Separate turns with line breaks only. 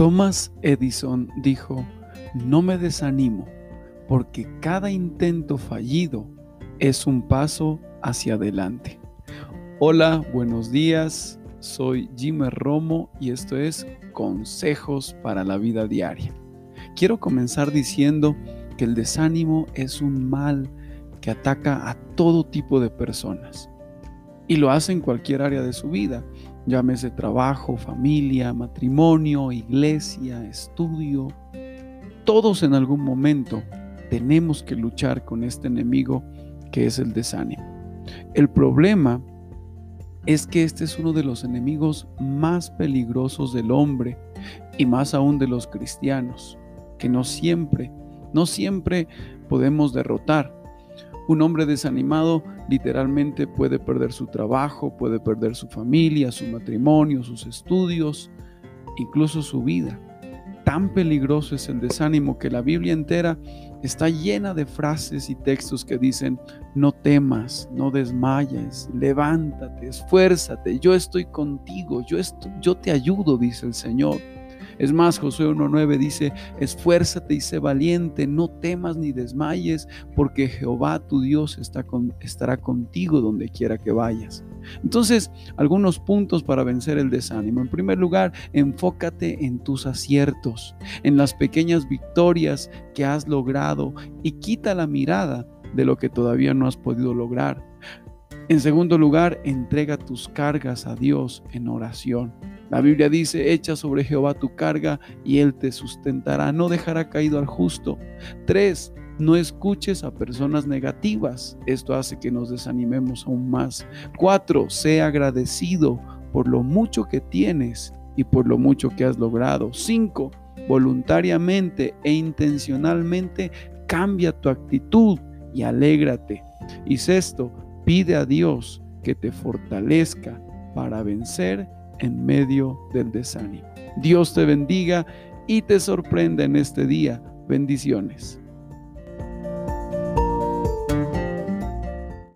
Thomas Edison dijo, no me desanimo porque cada intento fallido es un paso hacia adelante. Hola, buenos días, soy Jimmy Romo y esto es Consejos para la Vida Diaria. Quiero comenzar diciendo que el desánimo es un mal que ataca a todo tipo de personas y lo hace en cualquier área de su vida llámese trabajo, familia, matrimonio, iglesia, estudio. Todos en algún momento tenemos que luchar con este enemigo que es el desánimo. El problema es que este es uno de los enemigos más peligrosos del hombre y más aún de los cristianos, que no siempre, no siempre podemos derrotar. Un hombre desanimado literalmente puede perder su trabajo, puede perder su familia, su matrimonio, sus estudios, incluso su vida. Tan peligroso es el desánimo que la Biblia entera está llena de frases y textos que dicen, no temas, no desmayes, levántate, esfuérzate, yo estoy contigo, yo, yo te ayudo, dice el Señor. Es más, Josué 1.9 dice, esfuérzate y sé valiente, no temas ni desmayes, porque Jehová tu Dios está con, estará contigo donde quiera que vayas. Entonces, algunos puntos para vencer el desánimo. En primer lugar, enfócate en tus aciertos, en las pequeñas victorias que has logrado y quita la mirada de lo que todavía no has podido lograr. En segundo lugar, entrega tus cargas a Dios en oración. La Biblia dice, echa sobre Jehová tu carga y Él te sustentará, no dejará caído al justo. Tres, no escuches a personas negativas. Esto hace que nos desanimemos aún más. Cuatro, sé agradecido por lo mucho que tienes y por lo mucho que has logrado. Cinco, voluntariamente e intencionalmente cambia tu actitud y alégrate. Y sexto, pide a Dios que te fortalezca para vencer en medio del desánimo. Dios te bendiga y te sorprenda en este día. Bendiciones.